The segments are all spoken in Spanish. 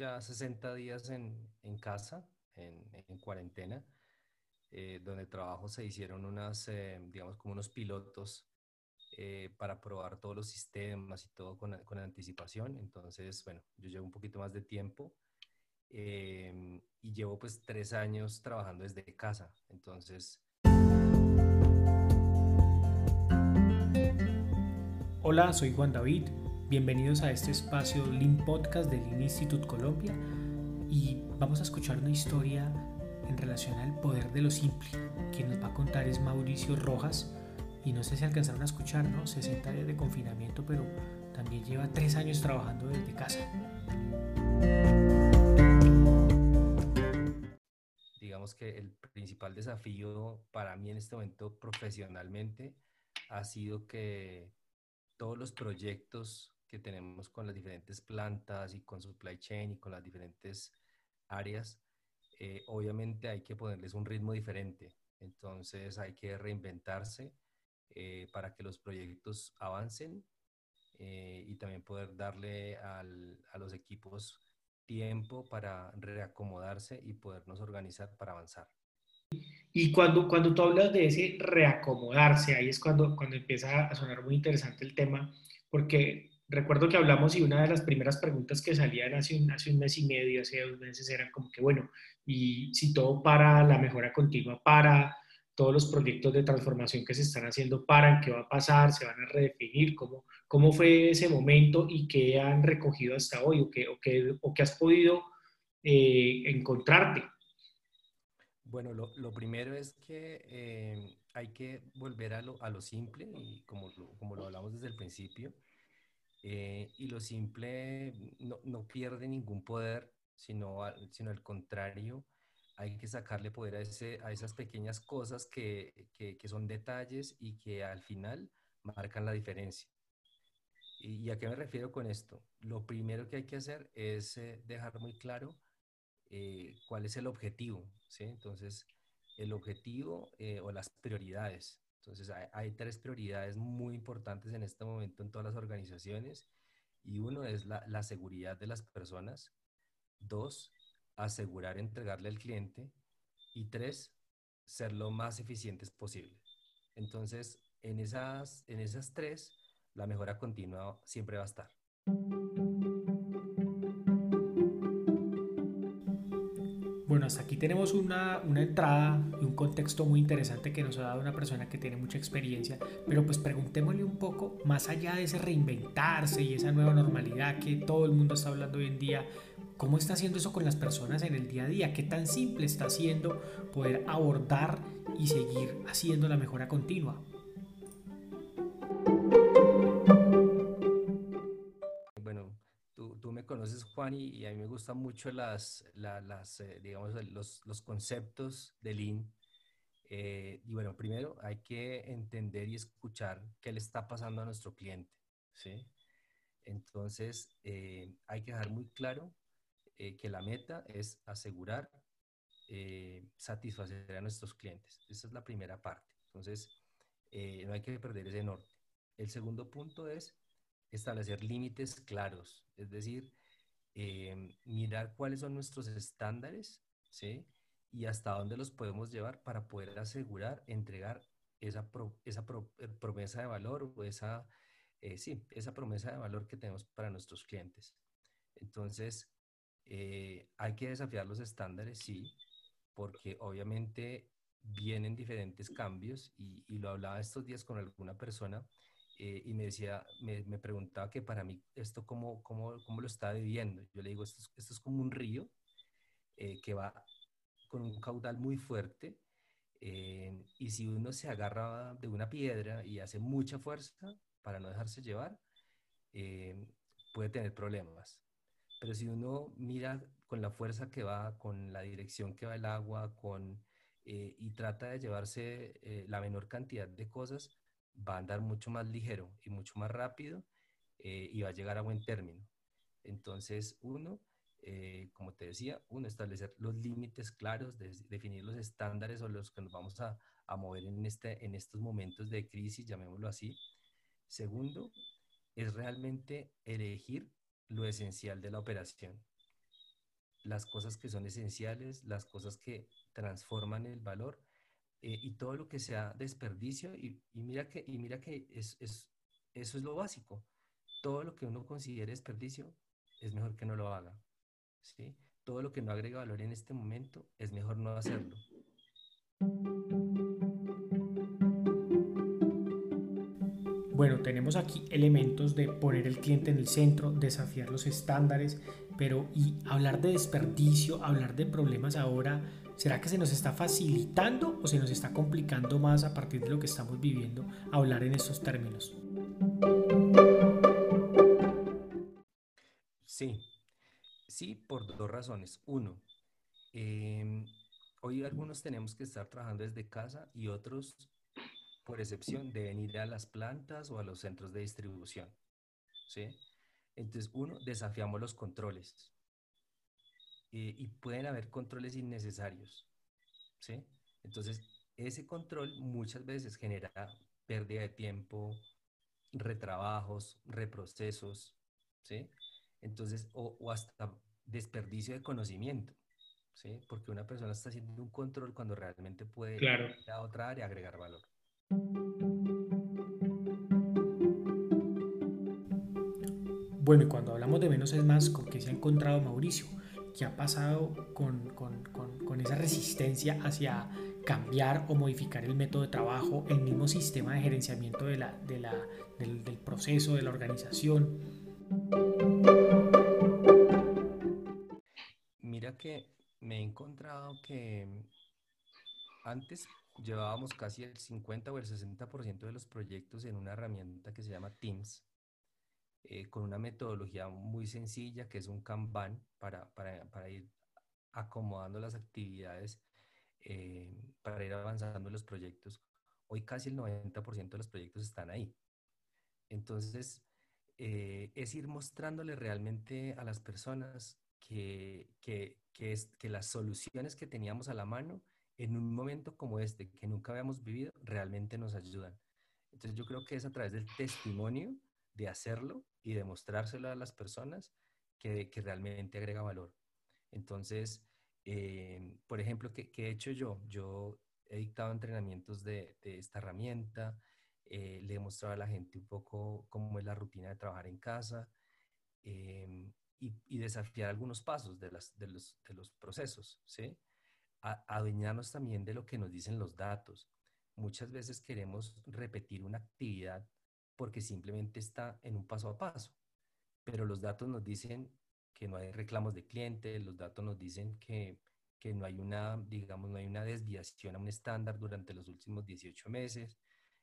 ya 60 días en, en casa, en, en cuarentena, eh, donde trabajo se hicieron unas, eh, digamos, como unos pilotos eh, para probar todos los sistemas y todo con, con, anticipación. Entonces, bueno, yo llevo un poquito más de tiempo y llevo pues tres años trabajando desde casa. Entonces... Hola, soy Juan David. Bienvenidos a este espacio Lean Podcast del Lean Institute Colombia y vamos a escuchar una historia en relación al poder de lo simple. Quien nos va a contar es Mauricio Rojas y no sé si alcanzaron a escuchar, ¿no? 60 días de confinamiento, pero también lleva tres años trabajando desde casa. Digamos que el principal desafío para mí en este momento profesionalmente ha sido que todos los proyectos que tenemos con las diferentes plantas y con supply chain y con las diferentes áreas, eh, obviamente hay que ponerles un ritmo diferente. Entonces hay que reinventarse eh, para que los proyectos avancen eh, y también poder darle al, a los equipos tiempo para reacomodarse y podernos organizar para avanzar. Y cuando, cuando tú hablas de ese reacomodarse, ahí es cuando, cuando empieza a sonar muy interesante el tema, porque recuerdo que hablamos y una de las primeras preguntas que salían hace un, mes y medio, hace dos meses, era como que, bueno, y si todo para la mejora continua, para todos los proyectos de transformación que se están haciendo paran, qué va a pasar, se van a redefinir, cómo, cómo fue ese momento y qué han recogido hasta hoy o qué, o qué, o qué has podido eh, encontrarte. Bueno, lo, lo, primero es que eh, hay que volver a lo, a lo simple y como como lo hablamos desde el principio, eh, y lo simple no, no, pierde ningún poder, sino, sino al contrario, hay que sacarle poder a, ese, a esas pequeñas cosas que, que, que, son detalles y que al final marcan la diferencia. ¿Y, a qué me refiero con esto? Lo primero que hay que hacer es eh, dejar muy claro eh, cuál es el objetivo. ¿sí? Entonces, el objetivo o las prioridades. Entonces, hay, tres prioridades muy importantes en este momento en todas las organizaciones. Y uno es la, seguridad de las personas. Dos, asegurar entregarle al cliente. Y tres, ser lo más eficientes posible. Entonces, en esas, en esas tres, la mejora continua siempre va a estar. Bueno, hasta aquí tenemos una, una, entrada y un contexto muy interesante que nos ha dado una persona que tiene mucha experiencia, pero pues preguntémosle un poco, más allá de ese reinventarse y esa nueva normalidad que todo el mundo está hablando hoy en día, ¿cómo está haciendo eso con las personas en el día a día? ¿Qué tan simple está haciendo poder abordar y seguir haciendo la mejora continua? Juan, y, a mí me gustan mucho las, las eh, digamos, los, los, conceptos de Lean. Eh, y bueno, primero hay que entender y escuchar qué le está pasando a nuestro cliente, ¿sí? Entonces, eh, hay que dejar muy claro que la meta es asegurar satisfacer a nuestros clientes. Esa es la primera parte. Entonces, no hay que perder ese norte. El segundo punto es establecer límites claros, es decir, eh, mirar cuáles son nuestros estándares, ¿sí? Y hasta dónde los podemos llevar para poder asegurar, entregar esa, esa eh, promesa de valor o esa, eh, sí, esa promesa de valor que tenemos para nuestros clientes. Entonces, hay que desafiar los estándares, sí, porque obviamente vienen diferentes cambios y, lo hablaba estos días con alguna persona eh, y me decía, me, me, preguntaba que para mí esto cómo, cómo, cómo lo está viviendo. Yo le digo, esto es, esto es como un río eh, que va con un caudal muy fuerte eh, y si uno se agarra de una piedra y hace mucha fuerza para no dejarse llevar, puede tener problemas. Pero si uno mira con la fuerza que va, con la dirección que va el agua, con, y trata de llevarse la menor cantidad de cosas, va a andar mucho más ligero y mucho más rápido eh, y va a llegar a buen término. Entonces, uno, eh, como te decía, uno, establecer los límites claros, definir los estándares o los que nos vamos a, a, mover en, este, en estos momentos de crisis, llamémoslo así. Segundo, es realmente elegir lo esencial de la operación. las cosas que son esenciales, las cosas que transforman el valor eh, y todo lo que sea desperdicio. Y, mira que, y mira que es, es, eso es lo básico. Todo lo que uno considere desperdicio es mejor que no lo haga. ¿sí? Todo lo que no agrega valor en este momento es mejor no hacerlo. Bueno, tenemos aquí elementos de poner el cliente en el centro, desafiar los estándares, pero y hablar de desperdicio, hablar de problemas ahora, ¿será que se nos está facilitando o se nos está complicando más a partir de lo que estamos viviendo hablar en estos términos? Sí, sí, por dos razones. Uno, em, hoy algunos tenemos que estar trabajando desde casa y otros por excepción, deben ir a las plantas o a los centros de distribución. ¿sí? Entonces, uno, desafiamos los controles. Eh, y pueden haber controles innecesarios. ¿sí? Entonces, ese control muchas veces genera pérdida de tiempo, retrabajos, reprocesos, ¿sí? Entonces, o, o, hasta desperdicio de conocimiento, ¿sí? Porque una persona está haciendo un control cuando realmente puede claro. ir a otra área agregar valor. Bueno, y cuando hablamos de menos es más, ¿con qué se ha encontrado Mauricio? ¿Qué ha pasado con, esa resistencia hacia cambiar o modificar el método de trabajo, el mismo sistema de gerenciamiento de la, del, del proceso, de la organización? Mira que me he encontrado que antes llevábamos casi el 50 o el 60% de los proyectos en una herramienta que se llama Teams, eh, con una metodología muy sencilla que es un Kanban para, para, para ir acomodando las actividades, eh, para ir avanzando los proyectos. Hoy casi el 90% de los proyectos están ahí. Entonces, eh, es ir mostrándole realmente a las personas que, que, que, es, que las soluciones que teníamos a la mano en un momento como este, que nunca habíamos vivido, realmente nos ayudan. Entonces yo creo que es a través del testimonio de hacerlo y demostrárselo a las personas que, que realmente agrega valor. Entonces, eh, por ejemplo, ¿qué, ¿qué, he hecho yo? Yo he dictado entrenamientos de, de esta herramienta, eh, le he mostrado a la gente un poco cómo es la rutina de trabajar en casa eh, y, y, desafiar algunos pasos de, las, de, los, de los procesos, ¿sí? adueñarnos también de lo que nos dicen los datos. Muchas veces queremos repetir una actividad porque simplemente está en un paso a paso, pero los datos nos dicen que no hay reclamos de clientes, los datos nos dicen que, que no hay una, digamos, no hay una desviación a un estándar durante los últimos 18 meses.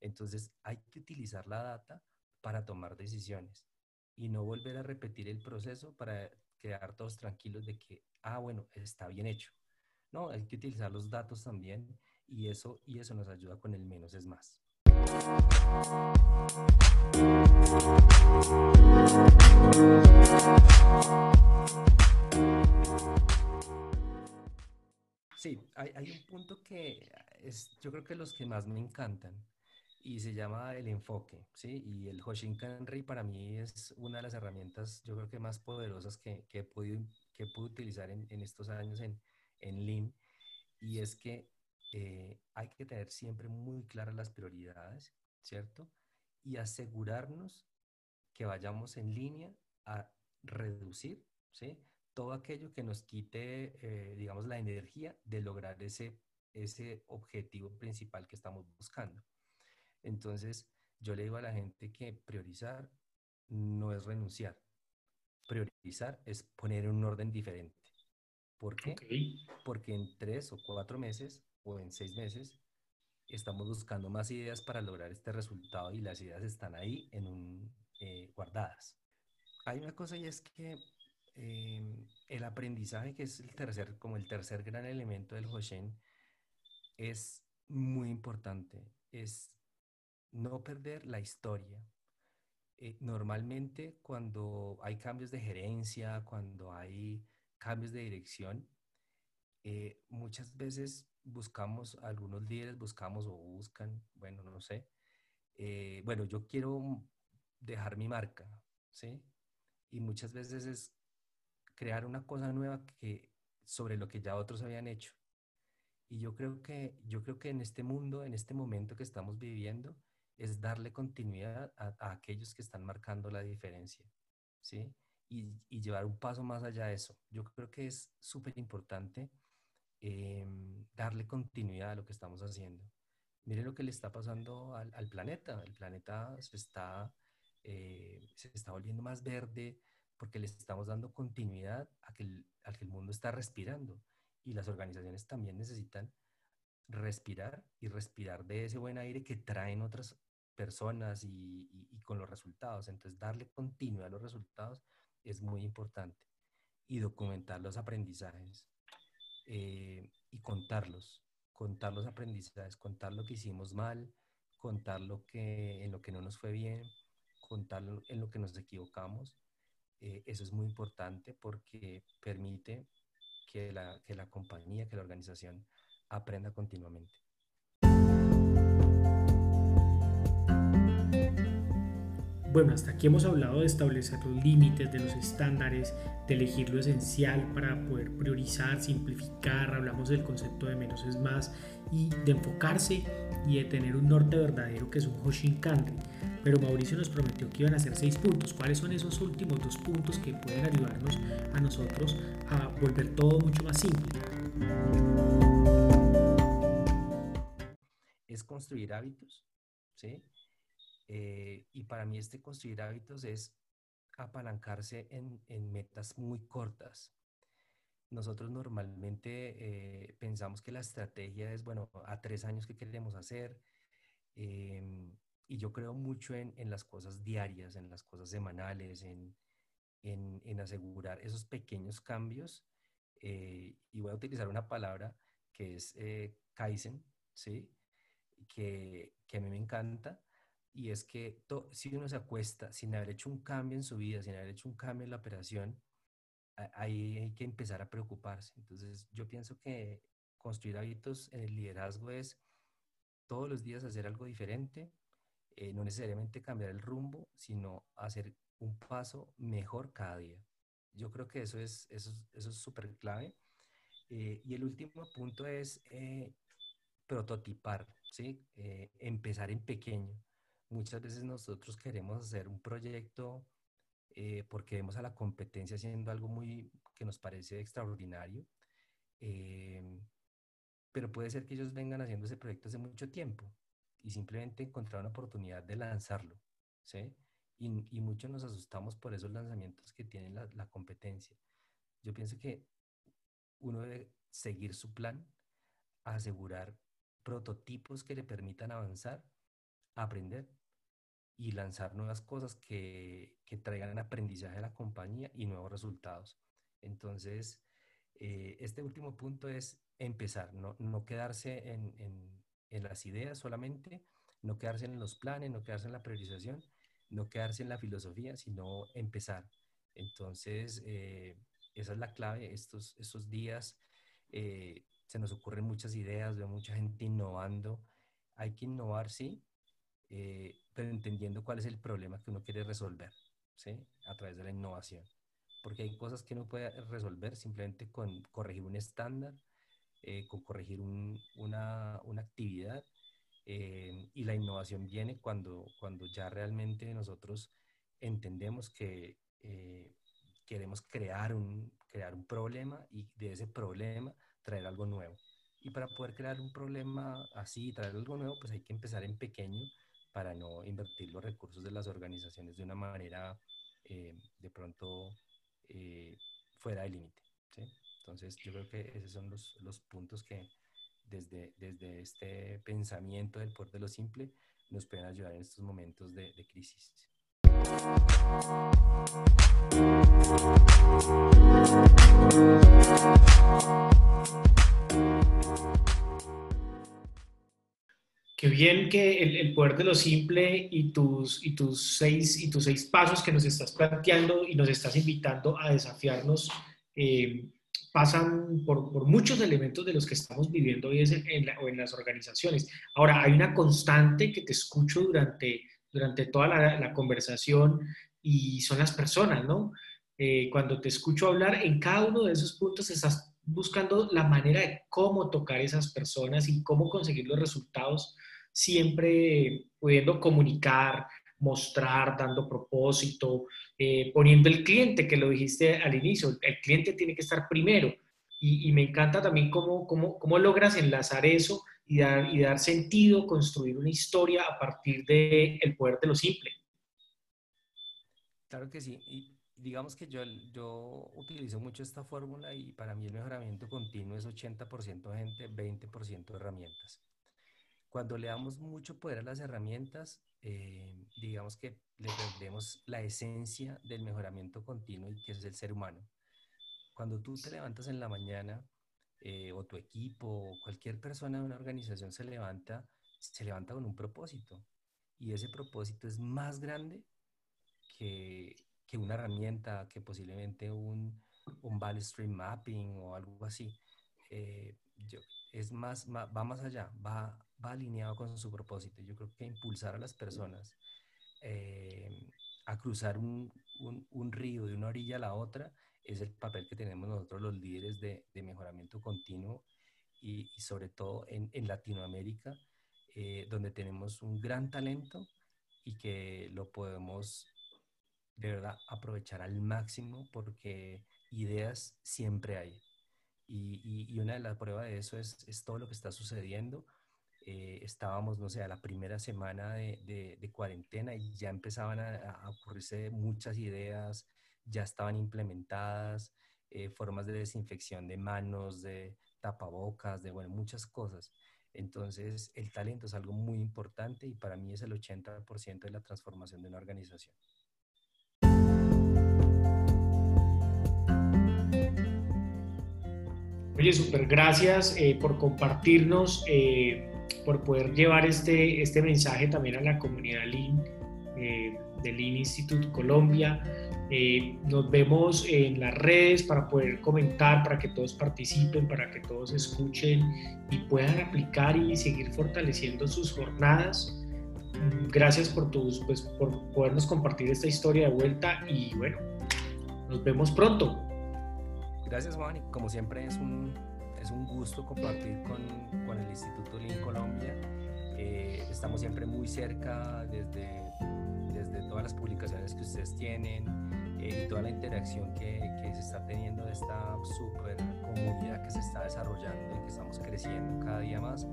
Entonces hay que utilizar la data para tomar decisiones y no volver a repetir el proceso para quedar todos tranquilos de que, ah, bueno, está bien hecho. No, hay que utilizar los datos también y eso, y eso nos ayuda con el menos es más. Sí, hay, un punto que es, yo creo que los que más me encantan y se llama el enfoque, ¿sí? Y el Hoshinkanri para mí es una de las herramientas, yo creo que más poderosas que, que he, podido, que he podido utilizar en, en estos años en, en Lean y es que eh, hay que tener siempre muy claras las prioridades, ¿cierto? Y asegurarnos que vayamos en línea a reducir, ¿sí? Todo aquello que nos quite, eh, digamos, la energía de lograr ese, ese objetivo principal que estamos buscando. Entonces, yo le digo a la gente que priorizar no es renunciar. Priorizar es poner un orden diferente. ¿Por qué? Porque en tres o cuatro meses o en seis meses estamos buscando más ideas para lograr este resultado y las ideas están ahí en un, eh, guardadas. Hay una cosa y es que em, el aprendizaje, que es el tercer, como el tercer gran elemento del Hoshen, es muy importante. Es no perder la historia. Eh, normalmente cuando hay cambios de gerencia, cuando hay cambios de dirección, eh, muchas veces buscamos, algunos líderes buscamos o buscan, bueno, no sé, eh, bueno, yo quiero dejar mi marca, ¿sí? Y muchas veces es crear una cosa nueva que, sobre lo que ya otros habían hecho. Y yo creo que, yo creo que en este mundo, en este momento que estamos viviendo, es darle continuidad a, aquellos que están marcando la diferencia, ¿sí? Y, llevar un paso más allá de eso. Yo creo que es súper importante em, darle continuidad a lo que estamos haciendo. Mire lo que le está pasando al, planeta. El planeta se está, eh, se está volviendo más verde porque le estamos dando continuidad a que, el, a que el mundo está respirando. Y las organizaciones también necesitan respirar y respirar de ese buen aire que traen otras personas y, con los resultados. Entonces, darle continuidad a los resultados es muy importante y documentar los aprendizajes eh, y contarlos, contar los aprendizajes, contar lo que hicimos mal, contar lo que, en lo que no nos fue bien, contar en lo que nos equivocamos. Eh, eso es muy importante porque permite que la, que la compañía, que la organización aprenda continuamente. Bueno, hasta aquí hemos hablado de establecer los límites, de los estándares, de elegir lo esencial para poder priorizar, simplificar, hablamos del concepto de menos es más y de enfocarse y de tener un norte verdadero que es un Hoshinkanri. Pero Mauricio nos prometió que iban a ser seis puntos. ¿Cuáles son esos últimos dos puntos que pueden ayudarnos a nosotros a volver todo mucho más simple? Es construir hábitos, ¿sí? Eh, y para mí este construir hábitos es apalancarse en, metas muy cortas. Nosotros normalmente eh, pensamos que la estrategia es, bueno, a tres años que queremos hacer. Em, y yo creo mucho en, las cosas diarias, en las cosas semanales, en, asegurar esos pequeños cambios. Eh, y voy a utilizar una palabra que es Kaizen, ¿sí? Que, que a mí me encanta y es que si uno se acuesta sin haber hecho un cambio en su vida, sin haber hecho un cambio en la operación, ahí hay que empezar a preocuparse. Entonces, yo pienso que construir hábitos en el liderazgo es todos los días hacer algo diferente, eh, no necesariamente cambiar el rumbo, sino hacer un paso mejor cada día. Yo creo que eso es eso, eso es súper clave. Eh, y el último punto es eh, prototipar, ¿sí? empezar en pequeño muchas veces nosotros queremos hacer un proyecto eh, porque vemos a la competencia haciendo algo muy que nos parece extraordinario, eh, pero puede ser que ellos vengan haciendo ese proyecto hace mucho tiempo y simplemente encontrar una oportunidad de lanzarlo, ¿sí? Y, y muchos nos asustamos por esos lanzamientos que tiene la, la competencia. Yo pienso que uno debe seguir su plan, asegurar prototipos que le permitan avanzar, aprender y lanzar nuevas cosas que, que traigan aprendizaje a la compañía y nuevos resultados. Entonces, eh, este último punto es empezar, no, no quedarse en, en, las ideas solamente, no quedarse en los planes, no quedarse en la priorización, no quedarse en la filosofía, sino empezar. Entonces, eh, esa es la clave. Estos, estos días eh, se nos ocurren muchas ideas, veo mucha gente innovando. Hay que innovar, sí, eh, pero entendiendo cuál es el problema que uno quiere resolver, ¿sí? A través de la innovación. Porque hay cosas que uno puede resolver simplemente con corregir un estándar, eh, con corregir una, una, actividad, eh, y la innovación viene cuando, cuando ya realmente nosotros entendemos que queremos crear un, crear un problema y de ese problema traer algo nuevo. Y para poder crear un problema así, traer algo nuevo, pues hay que empezar en pequeño para no invertir los recursos de las organizaciones de una manera eh, de pronto eh, fuera de límite. Entonces, yo creo que esos son los, los puntos que desde, desde este pensamiento del poder de lo simple nos pueden ayudar en estos momentos de, de crisis. Qué bien que el, poder de lo simple y tus, y, tus seis, y tus seis pasos que nos estás planteando y nos estás invitando a desafiarnos eh, pasan por, muchos elementos de los que estamos viviendo hoy en, o en las organizaciones. Ahora, hay una constante que te escucho durante, durante toda la, conversación y son las personas, ¿no? eh, cuando te escucho hablar, en cada uno de esos puntos estás buscando la manera de cómo tocar esas personas y cómo conseguir los resultados, siempre pudiendo comunicar, mostrar, dando propósito, eh, poniendo el cliente, que lo dijiste al inicio, el cliente tiene que estar primero. Y, me encanta también cómo, cómo, cómo, logras enlazar eso y dar, y dar sentido, construir una historia a partir del el poder de lo simple. Claro que sí. Digamos que yo, yo utilizo mucho esta fórmula y para mí el mejoramiento continuo es 80% gente, 20% herramientas. Cuando le damos mucho poder a las herramientas, eh, digamos que le perdemos la esencia del mejoramiento continuo y que es el ser humano. Cuando tú te levantas en la mañana, eh, o tu equipo, o cualquier persona de una organización se levanta, se levanta con un propósito. Y ese propósito es más grande que, que una herramienta, que posiblemente un, un value stream mapping o algo así. Eh, es más, va más allá, va, va alineado con su propósito. Yo creo que impulsar a las personas eh, a cruzar un, un, río de una orilla a la otra es el papel que tenemos nosotros los líderes de, de mejoramiento continuo y, sobre todo en, en Latinoamérica, eh, donde tenemos un gran talento y que lo podemos de verdad aprovechar al máximo porque ideas siempre hay. Y, y, una de las pruebas de eso es, es, todo lo que está sucediendo. Eh, estábamos, no sé, a la primera semana de, de, cuarentena y ya empezaban a, ocurrirse muchas ideas, ya estaban implementadas, eh, formas de desinfección de manos, de tapabocas, de, bueno, muchas cosas. Entonces, el talento es algo muy importante y para mí es el 80% de la transformación de una organización. Oye, súper gracias eh, por compartirnos, eh, por poder llevar este, este mensaje también a la comunidad Lean, eh, del Lean Institute Colombia. nos vemos en las redes para poder comentar, para que todos participen, para que todos escuchen y puedan aplicar y seguir fortaleciendo sus jornadas. Gracias por, tus, pues, por podernos compartir esta historia de vuelta y bueno, nos vemos pronto. Gracias Juan y como siempre es un, es un gusto compartir con, con el Instituto Lean Colombia. Eh, estamos siempre muy cerca desde, desde todas las publicaciones que ustedes tienen eh, y toda la interacción que, que, se está teniendo de esta super comunidad que se está desarrollando y que estamos creciendo cada día más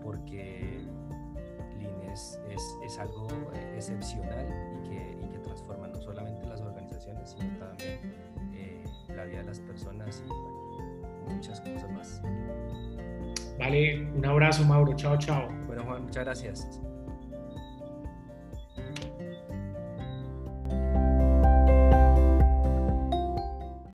porque Lean es, es, es algo excepcional y que, y que transforma no solamente las organizaciones sino también la vida de las personas y muchas cosas más. Vale, un abrazo Mauro, chao, chao. Bueno Juan, muchas gracias.